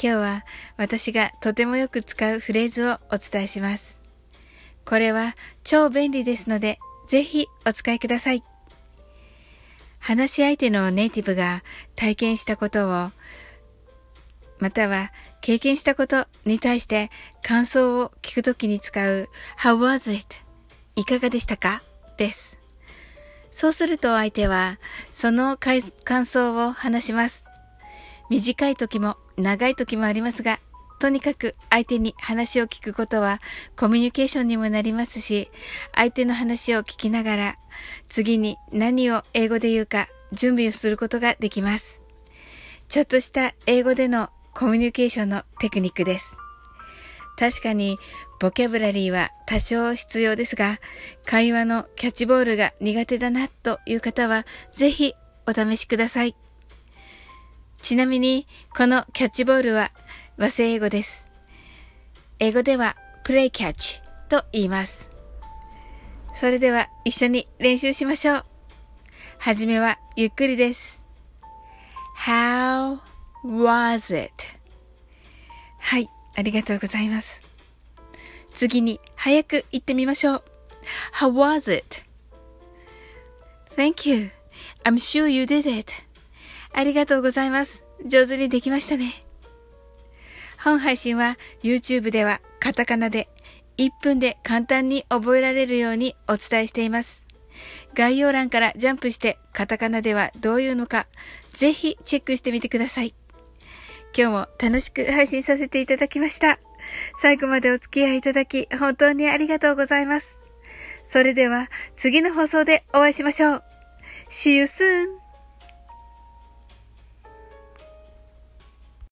今日は私がとてもよく使うフレーズをお伝えします。これは超便利ですので、ぜひお使いください。話し相手のネイティブが体験したことを、または経験したことに対して感想を聞くときに使う How was it? いかがでしたか？です。そうすると相手はその感想を話します。短い時も長い時もありますが、とにかく相手に話を聞くことはコミュニケーションにもなりますし、相手の話を聞きながら次に何を英語で言うか準備をすることができます。ちょっとした英語でのコミュニケーションのテクニックです。確かに、ボキャブラリーは多少必要ですが、会話のキャッチボールが苦手だなという方は、ぜひお試しください。ちなみに、このキャッチボールは和製英語です。英語では、プレイキャッチと言います。それでは一緒に練習しましょう。はじめはゆっくりです。How was it? はい。ありがとうございます。次に早く言ってみましょう。How was it?Thank you. I'm sure you did it. ありがとうございます。上手にできましたね。本配信は YouTube ではカタカナで1分で簡単に覚えられるようにお伝えしています。概要欄からジャンプしてカタカナではどういうのかぜひチェックしてみてください。今日も楽しく配信させていただきました。最後までお付き合いいただき、本当にありがとうございます。それでは、次の放送でお会いしましょう。See you soon!